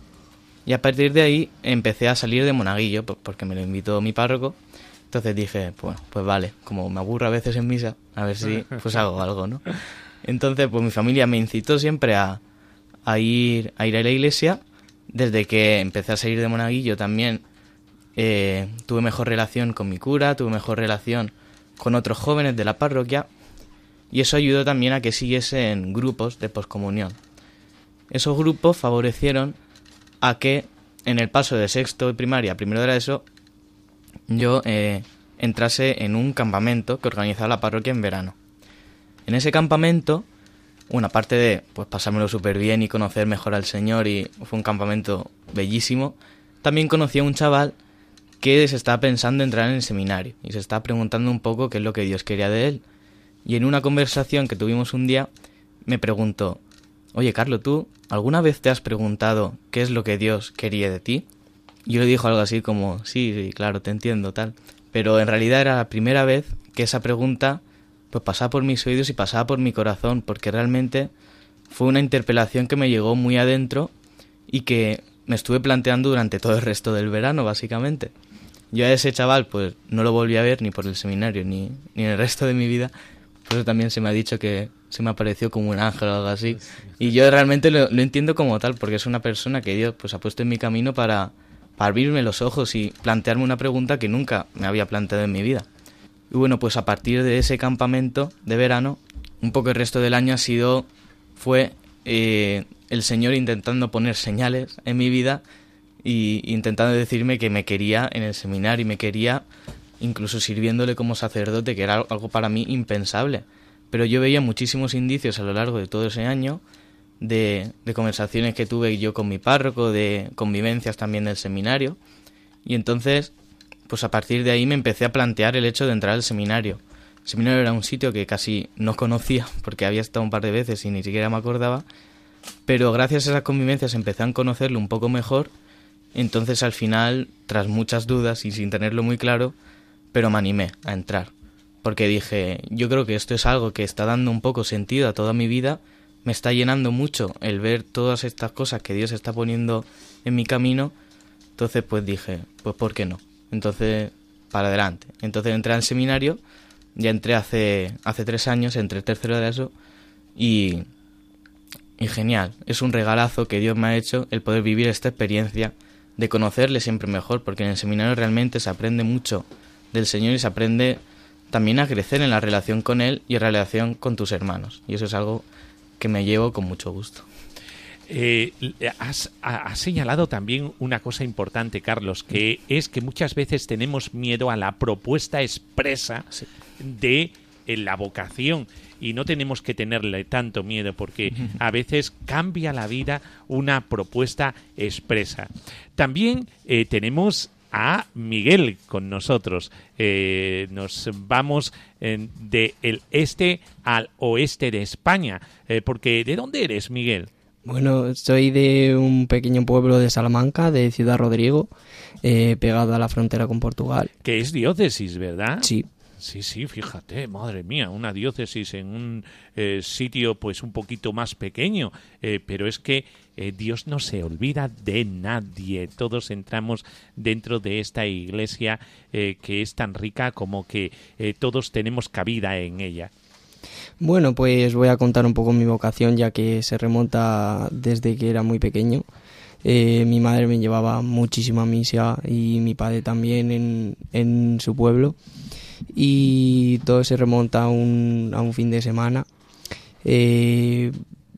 y a partir de ahí empecé a salir de monaguillo po- porque me lo invitó mi párroco. Entonces dije, pues, pues vale, como me aburro a veces en misa, a ver si [LAUGHS] pues hago algo, ¿no? Entonces, pues mi familia me incitó siempre a, a ir a ir a la iglesia. Desde que empecé a salir de monaguillo también eh, tuve mejor relación con mi cura, tuve mejor relación con otros jóvenes de la parroquia y eso ayudó también a que siguiese en grupos de poscomunión. Esos grupos favorecieron a que en el paso de sexto y primaria a primero de ESO yo eh, entrase en un campamento que organizaba la parroquia en verano. En ese campamento, una parte de pues pasármelo súper bien y conocer mejor al Señor y fue un campamento bellísimo, también conocí a un chaval que se estaba pensando entrar en el seminario y se estaba preguntando un poco qué es lo que Dios quería de él. Y en una conversación que tuvimos un día, me preguntó, oye Carlos, ¿tú alguna vez te has preguntado qué es lo que Dios quería de ti? Yo le dijo algo así como, sí, sí, claro, te entiendo, tal. Pero en realidad era la primera vez que esa pregunta pues pasaba por mis oídos y pasaba por mi corazón, porque realmente fue una interpelación que me llegó muy adentro y que me estuve planteando durante todo el resto del verano, básicamente. Yo a ese chaval pues no lo volví a ver ni por el seminario ni, ni en el resto de mi vida. Por eso también se me ha dicho que se me apareció como un ángel o algo así. Y yo realmente lo, lo entiendo como tal, porque es una persona que Dios pues ha puesto en mi camino para, para abrirme los ojos y plantearme una pregunta que nunca me había planteado en mi vida. Y bueno, pues a partir de ese campamento de verano, un poco el resto del año ha sido, fue eh, el Señor intentando poner señales en mi vida y intentando decirme que me quería en el seminario y me quería incluso sirviéndole como sacerdote, que era algo para mí impensable. Pero yo veía muchísimos indicios a lo largo de todo ese año de, conversaciones que tuve yo con mi párroco, de convivencias también del seminario. Y entonces, pues a partir de ahí me empecé a plantear el hecho de entrar al seminario. El seminario era un sitio que casi no conocía [LAUGHS] porque había estado un par de veces y ni siquiera me acordaba. Pero gracias a esas convivencias empecé a conocerlo un poco mejor. Entonces al final, tras muchas dudas y sin tenerlo muy claro, pero me animé a entrar. Porque dije, yo creo que esto es algo que está dando un poco sentido a toda mi vida, me está llenando mucho el ver todas estas cosas que Dios está poniendo en mi camino, entonces pues dije, pues ¿por qué no? Entonces, para adelante. Entonces entré al seminario, ya entré hace, hace tres años, entré tercero de eso, y, y genial, es un regalazo que Dios me ha hecho el poder vivir esta experiencia de conocerle siempre mejor, porque en el seminario realmente se aprende mucho del Señor y se aprende también a crecer en la relación con Él y en la relación con tus hermanos. Y eso es algo que me llevo con mucho gusto. Eh, has, ha- has señalado también una cosa importante, Carlos, que es que muchas veces tenemos miedo a la propuesta expresa de eh, la vocación y no tenemos que tenerle tanto miedo porque a veces cambia la vida una propuesta expresa. También eh, tenemos a Miguel con nosotros. Eh, nos vamos eh, de el este al oeste de España, eh, porque ¿de dónde eres, Miguel? Bueno, soy de un pequeño pueblo de Salamanca, de Ciudad Rodrigo, eh, pegado a la frontera con Portugal. Que es diócesis, ¿verdad? Sí. Sí, sí, fíjate, madre mía, una diócesis en un eh, sitio pues un poquito más pequeño, pero es que eh, Dios no se olvida de nadie, todos entramos dentro de esta iglesia eh, que es tan rica como que eh, todos tenemos cabida en ella. Bueno, pues voy a contar un poco mi vocación, ya que se remonta desde que era muy pequeño. Mi madre me llevaba muchísimo a misa y mi padre también en, en su pueblo. Y todo se remonta a un, a un fin de semana.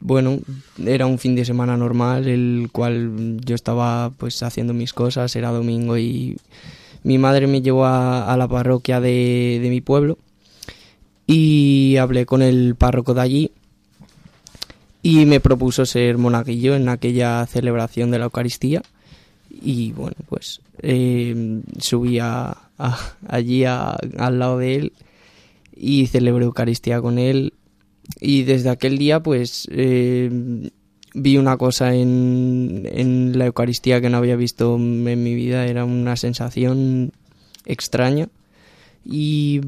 Bueno, era un fin de semana normal, el cual yo estaba pues haciendo mis cosas, era domingo y mi madre me llevó a, la parroquia de, de mi pueblo y hablé con el párroco de allí y me propuso ser monaguillo en aquella celebración de la Eucaristía y bueno pues eh, subí a, allí al lado de él y celebré Eucaristía con él y desde aquel día pues eh, vi una cosa en, en la Eucaristía que no había visto en mi vida era una sensación extraña y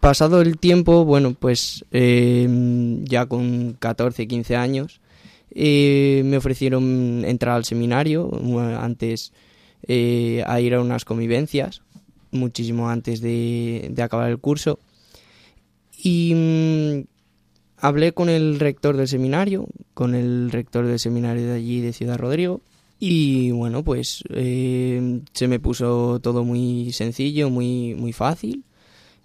pasado el tiempo, bueno, pues eh, ya con 14, 15 años, eh, me ofrecieron entrar al seminario, antes eh, a ir a unas convivencias, muchísimo antes de, de acabar el curso. Y mm, hablé con el rector del seminario, con el rector del seminario de allí de Ciudad Rodrigo. Y bueno, pues eh, se me puso todo muy sencillo, muy, muy fácil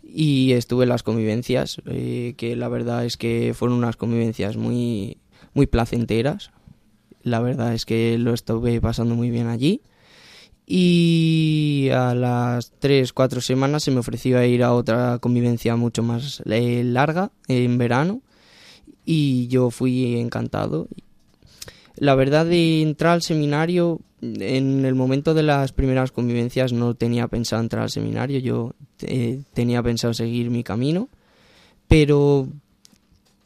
y estuve en las convivencias, eh, que la verdad es que fueron unas convivencias muy, muy placenteras. La verdad es que lo estuve pasando muy bien allí. Y a las 3, 4 semanas se me ofreció a ir a otra convivencia mucho más eh, larga, en verano, y yo fui encantado. La verdad de entrar al seminario, en el momento de las primeras convivencias no tenía pensado entrar al seminario, yo eh, tenía pensado seguir mi camino, pero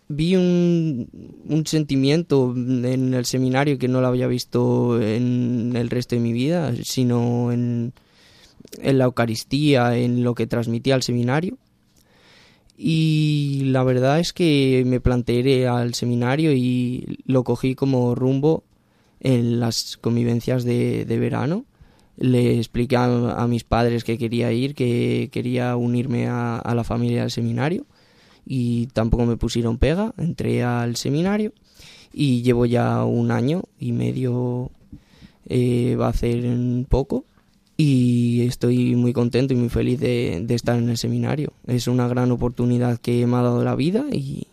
vi un, un sentimiento en el seminario que no lo había visto en el resto de mi vida, sino en, en la Eucaristía, en lo que transmitía el seminario. Y la verdad es que me planteé al seminario y lo cogí como rumbo en las convivencias de, de verano. Le expliqué a, a mis padres que quería ir, que quería unirme a, a la familia del seminario y tampoco me pusieron pega. Entré al seminario y llevo ya un año y medio, eh, va a hacer un poco y estoy muy contento y muy feliz de, de estar en el seminario. Es una gran oportunidad que me ha dado la vida y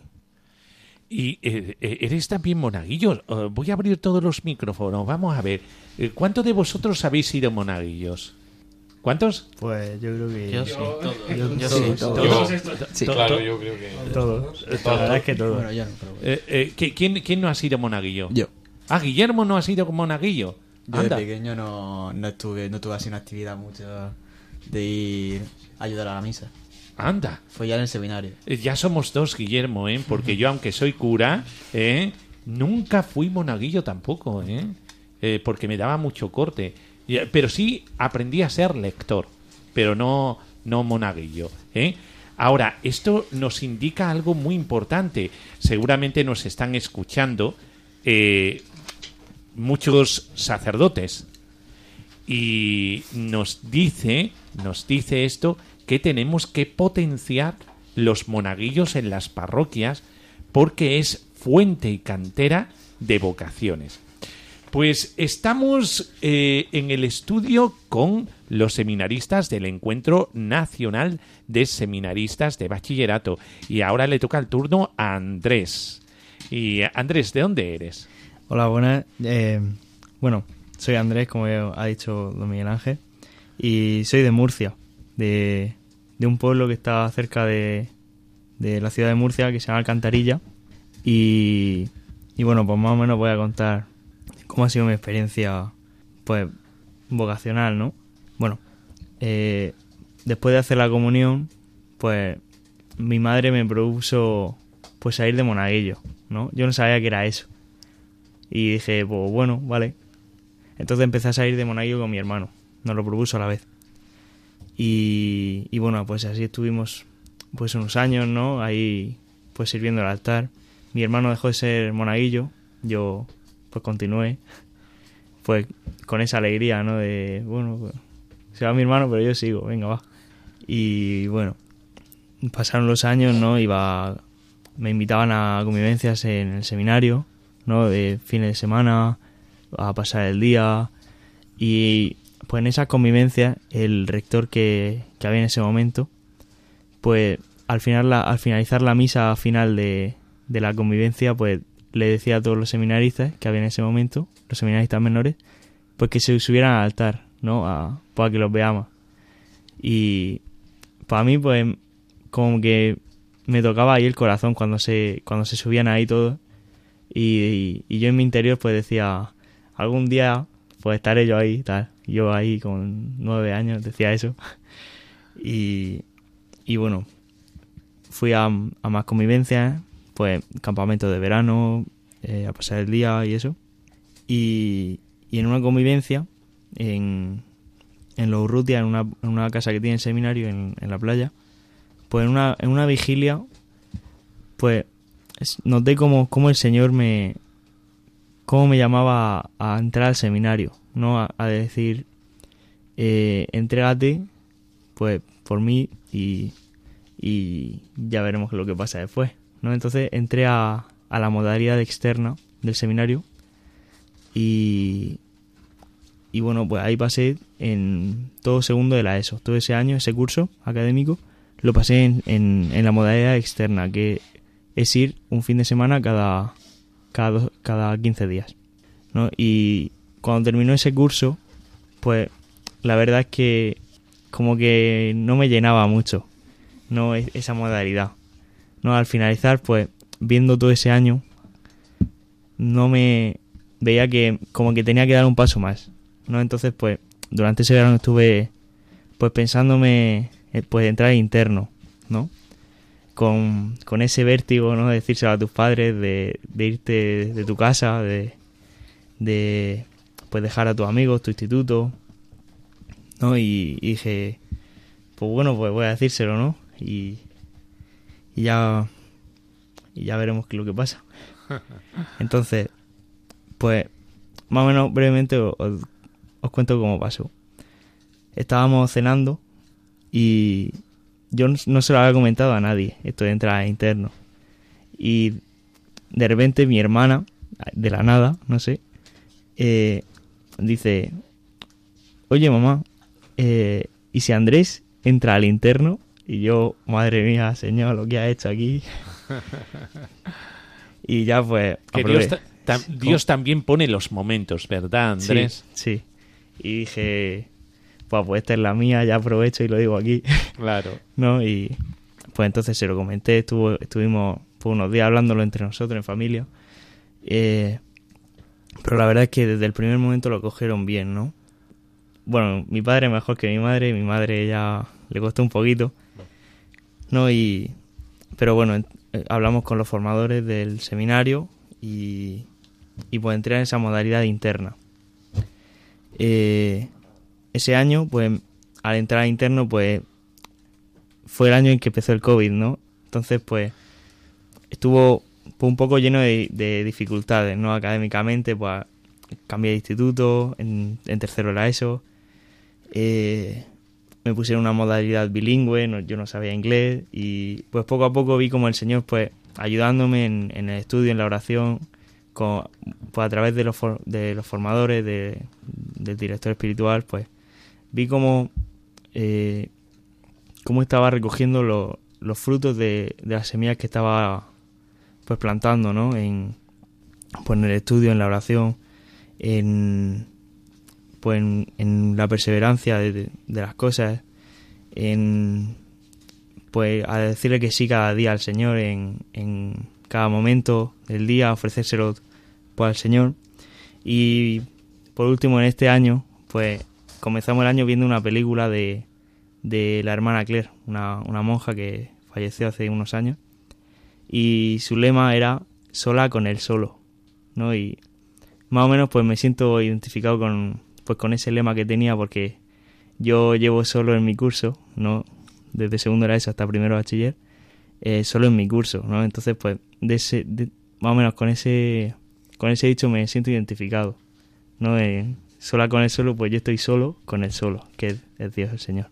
Y eh, eh, eres también monaguillo. Eh, voy a abrir todos los micrófonos. Vamos a ver. Eh, ¿Cuántos de vosotros habéis sido monaguillos? ¿Cuántos? Pues yo creo que. Yo sí. Yo, Yo sí, todos. Todos. Sí. Claro, yo creo que. Todos. Todos. La verdad es que todos. Bueno, yo no, pero bueno. Eh, eh, ¿qui- ¿quién, ¿Quién no ha sido monaguillo? Yo. Ah, Guillermo no ha sido monaguillo. Yo de pequeño no, no estuve, no tuve así una actividad mucho de ir a ayudar a la misa. Anda. Fue ya en el seminario. Eh, Ya somos dos, Guillermo, ¿eh? Porque yo, aunque soy cura, ¿eh? nunca fui monaguillo tampoco, ¿eh? Eh, porque me daba mucho corte. Eh, Pero sí aprendí a ser lector, pero no, no monaguillo, ¿eh? Ahora, esto nos indica algo muy importante. Seguramente nos están escuchando eh, muchos sacerdotes y nos dice, nos dice esto que tenemos que potenciar los monaguillos en las parroquias porque es fuente y cantera de vocaciones. Pues estamos eh, en el estudio con los seminaristas del Encuentro Nacional de Seminaristas de Bachillerato. Y ahora le toca el turno a Andrés. Y Andrés, ¿de dónde eres? Hola, buenas. Eh, bueno, soy Andrés, como ha dicho don Miguel Ángel, y soy de Murcia, de, de un pueblo que está cerca de, de la ciudad de Murcia, que se llama Alcantarilla. Y, y bueno, pues más o menos voy a contar cómo ha sido mi experiencia, pues, vocacional, ¿no? Bueno, eh, después de hacer la comunión, pues, mi madre me propuso, pues, salir de monaguillo, ¿no? Yo no sabía que era eso. Y dije, pues, bueno, vale. Entonces empecé a salir de monaguillo con mi hermano. Nos lo propuso a la vez. Y, y bueno, pues así estuvimos, pues, unos años, ¿no? Ahí, pues, sirviendo el altar. Mi hermano dejó de ser monaguillo. Yo pues continué pues con esa alegría no de bueno pues, se va mi hermano pero yo sigo venga va y bueno pasaron los años no iba me invitaban a convivencias en el seminario no de fines de semana a pasar el día y pues en esas convivencias el rector que, que había en ese momento pues al final la, al finalizar la misa final de, de la convivencia pues le decía a todos los seminaristas que había en ese momento, los seminaristas menores, pues que se subieran al altar, ¿no? Para que los veamos. Y para mí, pues, como que me tocaba ahí el corazón cuando se, cuando se subían ahí todos. Y, y, yo en mi interior, pues decía, algún día, pues estaré yo ahí, tal. Yo ahí con nueve años decía eso. [LAUGHS] Y, y bueno, fui a, a más convivencias, pues campamento de verano, eh, a pasar el día y eso. Y, y en una convivencia, en, en los Urrutia, en una, en una casa que tiene el seminario en, en la playa, pues en una, en una vigilia, pues es- noté como, como el Señor me, cómo me llamaba a, entrar al seminario, ¿no? A, decir, eh, pues, por mí y, y ya veremos lo que pasa después, ¿no? Entonces entré a, a la modalidad externa del seminario y, y bueno, pues ahí pasé en todo segundo de la ESO, todo ese año, ese curso académico, lo pasé en, en, en la modalidad externa, que es ir un fin de semana cada, cada, dos- cada 15 días. ¿no? Y cuando terminó ese curso, pues la verdad es que como que no me llenaba mucho no es- esa modalidad. No, al finalizar, pues viendo todo ese año, no me veía que como que tenía que dar un paso más. ¿no? Entonces, pues durante ese verano estuve pues pensándome eh, pues entrar interno, ¿no? Con, con ese vértigo, ¿no? De decírselo a tus padres, de, de irte de tu casa, de, de pues dejar a tus amigos, tu instituto, ¿no? Y, y dije, pues bueno, pues voy a decírselo, ¿no? Y, y ya y ya veremos qué es lo que pasa. [LAUGHS] Entonces, pues más o menos brevemente os, os- os cuento cómo pasó. Estábamos cenando y yo no, se lo había comentado a nadie, esto de entrar a interno. Y de repente mi hermana, de la nada, no sé, eh, dice, oye mamá, eh, ¿y si Andrés entra al interno? Y yo, madre mía, señor, lo que ha hecho aquí. [LAUGHS] y ya pues... Que. Dios, ta- Dios también pone los momentos, ¿verdad, Andrés? Sí, sí. Y dije, pues, pues esta es la mía, ya aprovecho y lo digo aquí. [LAUGHS] Claro. ¿No? Y pues entonces se lo comenté, estuvo, estuvimos pues, unos días hablándolo entre nosotros en familia. Eh, pero la verdad es que desde el primer momento lo cogieron bien, ¿no? Bueno, mi padre mejor que mi madre, mi madre ya le costó un poquito, ¿no? Y, pero bueno, en- eh, hablamos con los formadores del seminario y, y pues entré en esa modalidad interna. Eh, ese año, pues al entrar a interno, pues fue el año en que empezó el COVID, ¿no? Entonces, pues, estuvo pues, un poco lleno de, de dificultades, ¿no? Académicamente, pues, cambié de instituto, en, tercero era eso, eh, me pusieron una modalidad bilingüe, no- yo no sabía inglés, y pues poco a poco vi como el Señor, pues, ayudándome en, en el estudio, en la oración, con- pues a través de los, de los formadores, de- del director espiritual, pues, vi como eh, cómo estaba recogiendo lo- los frutos de, de las semillas que estaba pues plantando ¿no? en, pues, en el estudio, en la oración, en, pues, en, la perseverancia de- de las cosas, en pues a decirle que sí cada día al Señor, en, en cada momento del día, ofrecérselo pues, al Señor. Y por último, en este año, pues comenzamos el año viendo una película de, de la hermana Claire, una, una monja que falleció hace unos años. Y su lema era sola con el solo, ¿no? Y más o menos pues me siento identificado con, pues, con ese lema que tenía porque yo llevo solo en mi curso, ¿no? Desde segundo era eso hasta primero bachiller, eh, solo en mi curso, ¿no? Entonces pues de ese, de- más o menos con ese, con ese dicho me siento identificado, ¿no? Sola con el solo, pues yo estoy solo con el solo, que es, es Dios el Señor.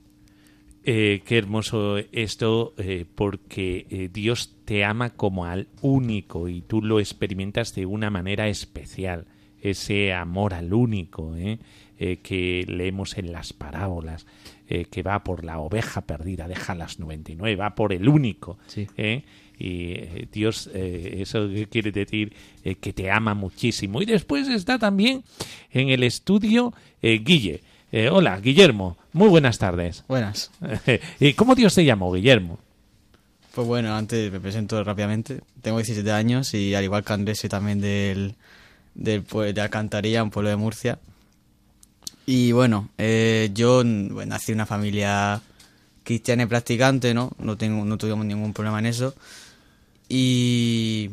Eh, qué hermoso esto, eh, porque eh, Dios te ama como al único y tú lo experimentas de una manera especial, ese amor al único ¿eh? Que leemos en las parábolas, que va por la oveja perdida, deja las 99, va por el único. ¿eh? Y eh, Dios, eh, eso quiere decir eh, que te ama muchísimo. Y después está también en el estudio eh, Guille. Eh, hola, Guillermo. Muy buenas tardes. [LAUGHS] Buenas. ¿Y cómo Dios te llamó, Guillermo? Pues bueno, antes me presento rápidamente. Tengo 17 años y al igual que Andrés soy también del, del pue- de Alcantarilla, un pueblo de Murcia. Y bueno, eh, yo bueno, nací en una familia cristiana y practicante, ¿no? No, tengo, no tuvimos ningún problema en eso. Y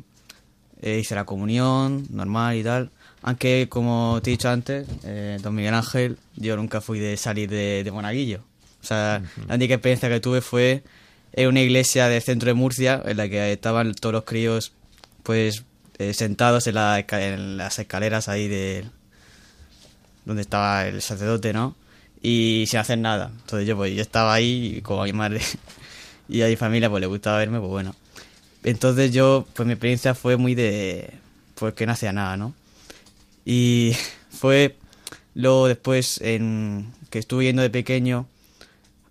eh, hice la comunión normal y tal. Aunque, como te he dicho antes, eh, don Miguel Ángel, yo nunca fui de salir de, de Monaguillo. O sea, la única experiencia que tuve fue en una iglesia del centro de Murcia, en la que estaban todos los críos, pues, eh, sentados en, la en las escaleras ahí de donde estaba el sacerdote, ¿no? Y sin hacer nada. Entonces yo, pues, yo estaba ahí a mi madre [LAUGHS] y a mi familia, pues, le gustaba verme, pues bueno. Entonces yo, pues mi experiencia fue muy de, pues que no hacía nada, ¿no? Y [LAUGHS] fue luego después en que estuve yendo de pequeño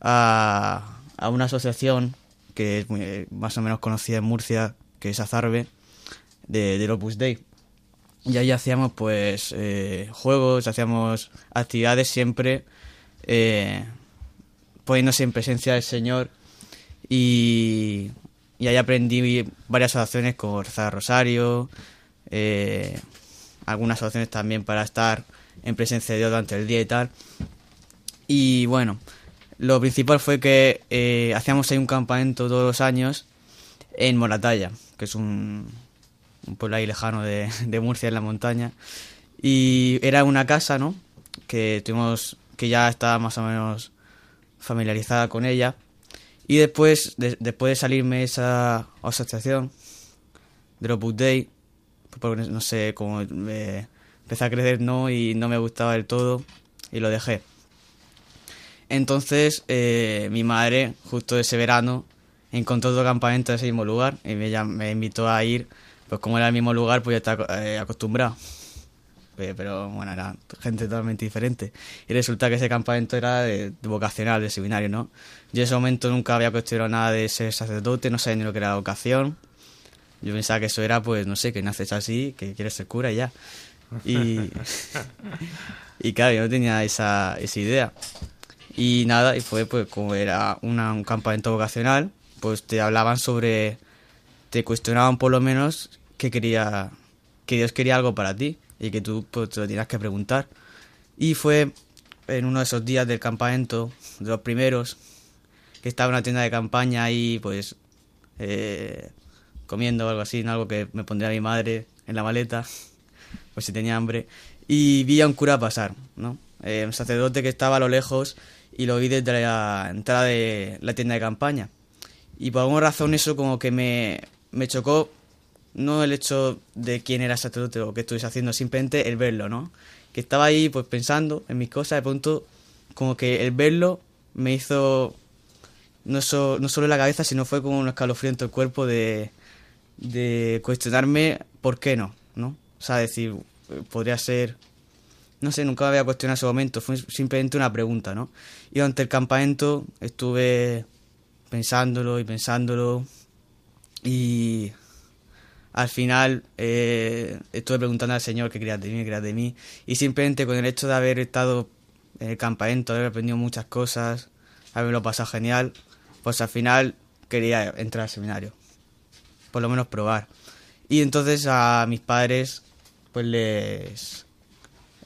a, a una asociación que es más o menos conocida en Murcia, que es Azarbe, de, del Opus Dei. Y ahí hacíamos pues eh, juegos, hacíamos actividades siempre eh, poniéndose en presencia del Señor y, y ahí aprendí varias oraciones como rezar rosario, eh, algunas oraciones también para estar en presencia de Dios durante el día y tal. Y bueno, lo principal fue que eh, hacíamos ahí un campamento todos los años en Moratalla, que es un, pueblo ahí lejano de, de Murcia en la montaña. Y era una casa, ¿no? Que tuvimos, que ya estaba más o menos familiarizada con ella. Y después, de- después de salirme esa asociación, de Opus Dei, porque no sé, como me empecé a crecer, ¿no? Y no me gustaba del todo y lo dejé. Entonces, eh, mi madre, justo ese verano, encontró otro campamento en ese mismo lugar y me, me invitó a ir. Pues como era el mismo lugar, pues ya estaba eh, acostumbrado. Pe- Pero bueno, era gente totalmente diferente. Y resulta que ese campamento era de, de vocacional, de seminario, ¿no? Yo en ese momento nunca había cuestionado nada de ser sacerdote, no sabía ni lo que era la vocación. Yo pensaba que eso era, pues, no sé, que naces así, que quieres ser cura y ya. Y, [LAUGHS] y claro, yo no tenía esa, esa idea. Y nada, y fue pues como era una- un campamento vocacional, pues te hablaban sobre, te cuestionaban por lo menos que quería, que Dios quería algo para ti y que tú pues, te lo tenías que preguntar. Y fue en uno de esos días del campamento, de los primeros, que estaba en una tienda de campaña ahí pues eh, comiendo algo así, ¿no? algo que me pondría mi madre en la maleta, [LAUGHS] pues si tenía hambre, y vi a un cura pasar, ¿no? Eh, un sacerdote que estaba a lo lejos y lo vi desde la entrada de la tienda de campaña. Y por alguna razón eso como que me, me chocó, no el hecho de quién era sacerdote o qué estuviese haciendo, simplemente el verlo, ¿no? Que estaba ahí pues pensando en mis cosas, de pronto como que el verlo me hizo no, so- no solo en la cabeza, sino fue como un escalofrío en todo el cuerpo de, de cuestionarme por qué no, ¿no? O sea, decir, podría ser... No sé, nunca me había cuestionado ese momento, fue simplemente una pregunta, ¿no? Y durante el campamento estuve pensándolo y pensándolo y al final eh, estuve preguntando al Señor qué quería de mí, qué quería de mí y simplemente con el hecho de haber estado en el campamento, haber aprendido muchas cosas, haberlo pasado genial, pues al final quería entrar al seminario, por lo menos probar. Y entonces a mis padres pues les,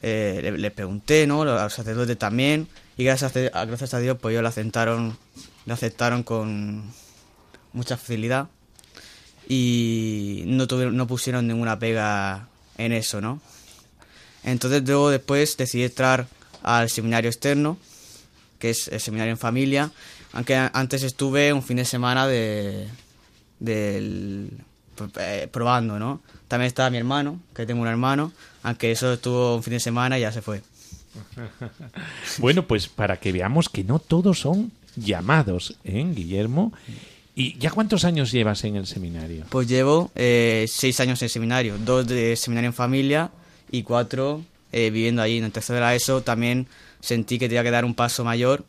eh, pregunté, ¿no? A los sacerdotes también y gracias a, a- gracias a Dios pues ellos lo aceptaron, lo aceptaron con mucha facilidad y no tuvieron, no pusieron ninguna pega en eso, ¿no? Entonces luego después decidí entrar al seminario externo, que es el seminario en familia, aunque antes estuve un fin de semana de del pues, eh, probando, ¿no? También estaba mi hermano, que tengo un hermano, aunque eso estuvo un fin de semana y ya se fue. [LAUGHS] Bueno, pues para que veamos que no todos son llamados, ¿eh, Guillermo? ¿Y ya cuántos años llevas en el seminario? Pues llevo eh, seis años en seminario, dos de seminario en familia y cuatro eh, viviendo allí. En el tercero de la ESO también sentí que tenía que dar un paso mayor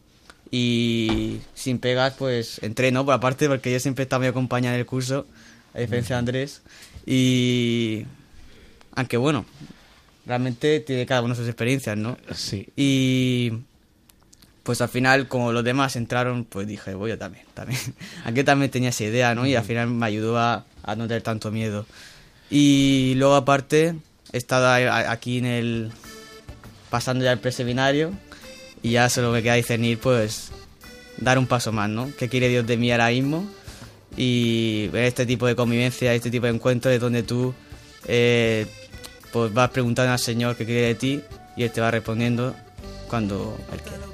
y sin pegas pues entré, ¿no? Por aparte porque yo siempre he estado muy acompañado en el curso, a diferencia de Andrés. Y aunque bueno, realmente tiene cada uno sus experiencias, ¿no? Sí. Y pues al final, como los demás entraron, pues dije, voy yo también, también. [LAUGHS] Aquí también tenía esa idea, ¿no? Y al final me ayudó a, a no tener tanto miedo. Y luego aparte, he estado aquí en el... pasando ya el preseminario y ya solo me queda discernir, pues, dar un paso más, ¿no? ¿Qué quiere Dios de mí ahora mismo? Y ver este tipo de convivencia, este tipo de encuentros es donde tú eh, pues vas preguntando al Señor qué quiere de ti y Él te va respondiendo cuando Él quiere.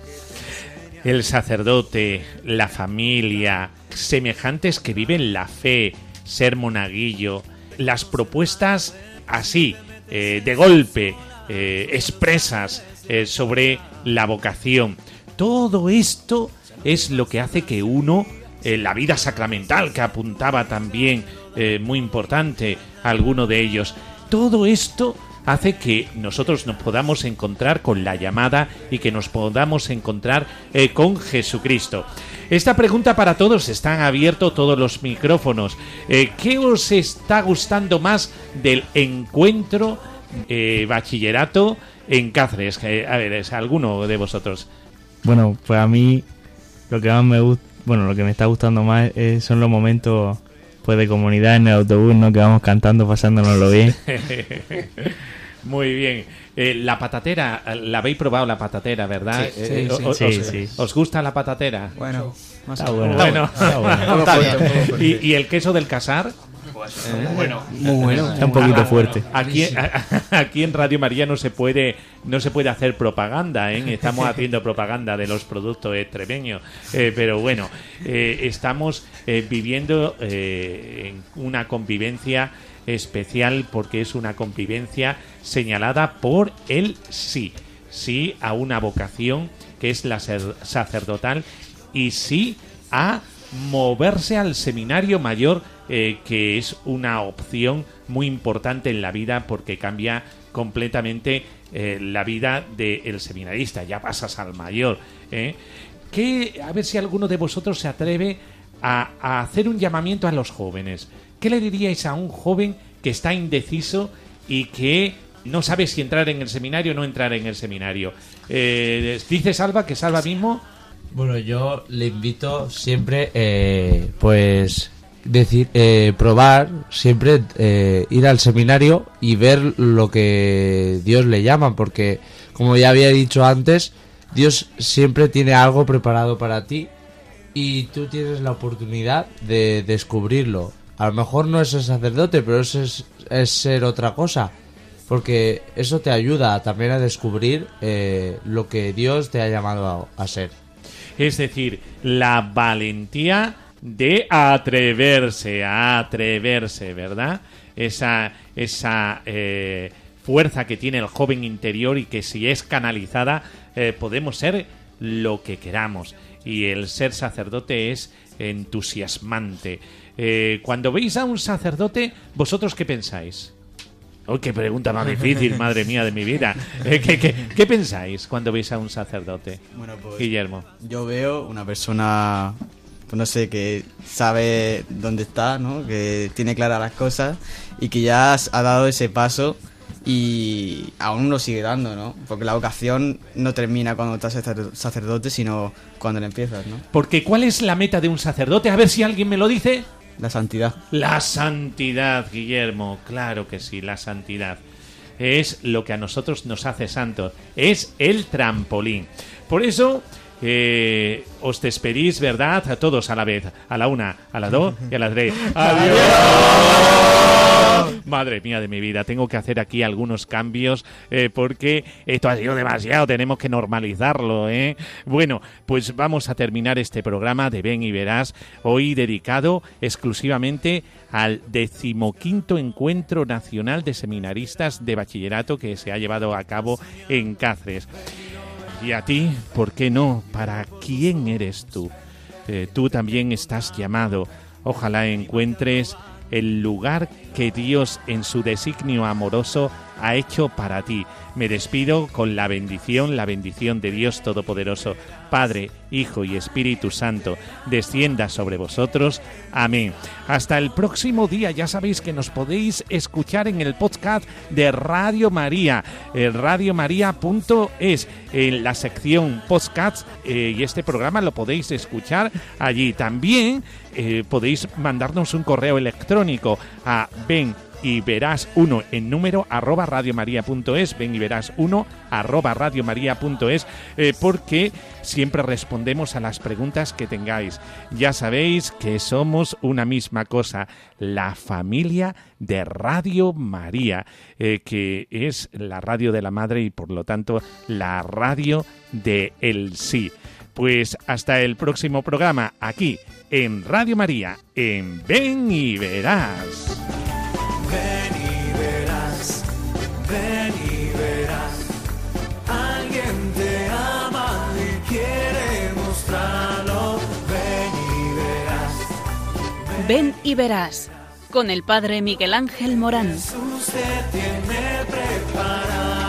El sacerdote, la familia, semejantes que viven la fe, ser monaguillo, las propuestas así, eh, de golpe, eh, expresas eh, sobre la vocación. Todo esto es lo que hace que uno, la vida sacramental que apuntaba también, muy importante, alguno de ellos, todo esto hace que nosotros nos podamos encontrar con la llamada y que nos podamos encontrar eh, con Jesucristo. Esta pregunta para todos, están abiertos todos los micrófonos. Eh, ¿Qué os está gustando más del encuentro eh, bachillerato en Cáceres? Eh, a ver, es alguno de vosotros. Bueno, pues a mí lo que más me gusta, bueno, lo que me está gustando más es- son los momentos pues de comunidad en el autobús, ¿no? Que vamos cantando, pasándonoslo bien. [LAUGHS] Muy bien. Eh, la patatera, la habéis probado la patatera, ¿verdad? Sí, Eh, sí, o- sí. os, Sí. ¿Os gusta la patatera? Bueno, más Está bueno. menos. Bueno. Está [LAUGHS] Está bien. ¿Y, y el queso del casar? muy bueno. Muy bueno. Está un poquito fuerte. Aquí, aquí en Radio María no se puede no se puede hacer propaganda, ¿eh? estamos haciendo propaganda de los productos extremeños, Eh, pero bueno, eh, estamos eh, viviendo eh, en una convivencia especial porque es una convivencia señalada por el sí, sí a una vocación que es la sacerdotal y sí a moverse al seminario mayor, eh, que es una opción muy importante en la vida porque cambia completamente eh, la vida del seminarista. Ya pasas al mayor. ¿eh? ¿Qué- a ver si alguno de vosotros se atreve a hacer un llamamiento a los jóvenes. ¿Qué le diríais a un joven que está indeciso y que no sabe si entrar en el seminario o no entrar en el seminario? Eh, dice Salva que Salva mismo Bueno, yo le invito siempre, eh, pues, decir, eh, probar, siempre eh, ir al seminario y ver lo que Dios le llama, porque, como ya había dicho antes, Dios siempre tiene algo preparado para ti y tú tienes la oportunidad de descubrirlo. A lo mejor no es ser sacerdote, pero es, es ser otra cosa. Porque eso te ayuda también a descubrir eh, lo que Dios te ha llamado a- ser. Es decir, la valentía de atreverse, a atreverse, ¿verdad? Esa, esa eh, fuerza que tiene el joven interior y que si es canalizada eh, podemos ser lo que queramos. Y el ser sacerdote es entusiasmante. Eh, cuando veis a un sacerdote, ¿vosotros qué pensáis? Uy, qué pregunta más [LAUGHS] difícil, madre mía de mi vida. Eh, ¿qué, qué, qué pensáis cuando veis a un sacerdote? Bueno, pues, Guillermo. Yo veo una persona, pues no sé, que sabe dónde está, ¿no? Que tiene claras las cosas y que ya ha dado ese paso y aún lo sigue dando, ¿no? Porque la vocación no termina cuando estás sacer- sacerdote, sino cuando la empiezas, ¿no? Porque ¿cuál es la meta de un sacerdote? A ver si alguien me lo dice. La santidad. La santidad, Guillermo. Claro que sí, la santidad. Es lo que a nosotros nos hace santos. Es el trampolín. Por eso eh, os despedís, ¿verdad? A todos a la vez. A la una, a la dos y a la tres. ¡Adiós! Madre mía de mi vida, tengo que hacer aquí algunos cambios eh, porque esto ha sido demasiado, tenemos que normalizarlo, ¿eh? Bueno, pues vamos a terminar este programa de Ven y Verás, hoy dedicado exclusivamente al decimoquinto Encuentro Nacional de Seminaristas de Bachillerato que se ha llevado a cabo en Cáceres. Y a ti, ¿por qué no? ¿Para quién eres tú? Eh, tú también estás llamado. Ojalá encuentres el lugar que Dios en su designio amoroso ha hecho para ti. Me despido con la bendición, la bendición de Dios Todopoderoso, Padre, Hijo y Espíritu Santo, descienda sobre vosotros. Amén. Hasta el próximo día, ya sabéis que nos podéis escuchar en el podcast de Radio María, eh, radiomaria.es, en la sección podcasts, eh, y este programa lo podéis escuchar allí. También eh, podéis mandarnos un correo electrónico a ven y verás uno en número arroba radiomaria.es, ven y verás uno arroba radiomaria.es, eh, porque siempre respondemos a las preguntas que tengáis. Ya sabéis que somos una misma cosa, la familia de Radio María, eh, que es la radio de la madre y por lo tanto la radio de el sí. Pues hasta el próximo programa aquí en Radio María, en Ven y Verás. Ven y verás, ven y verás. Alguien te ama y quiere mostrarlo. Ven y verás. Ven y verás, con el padre Miguel Ángel Morán. Jesús te tiene preparado.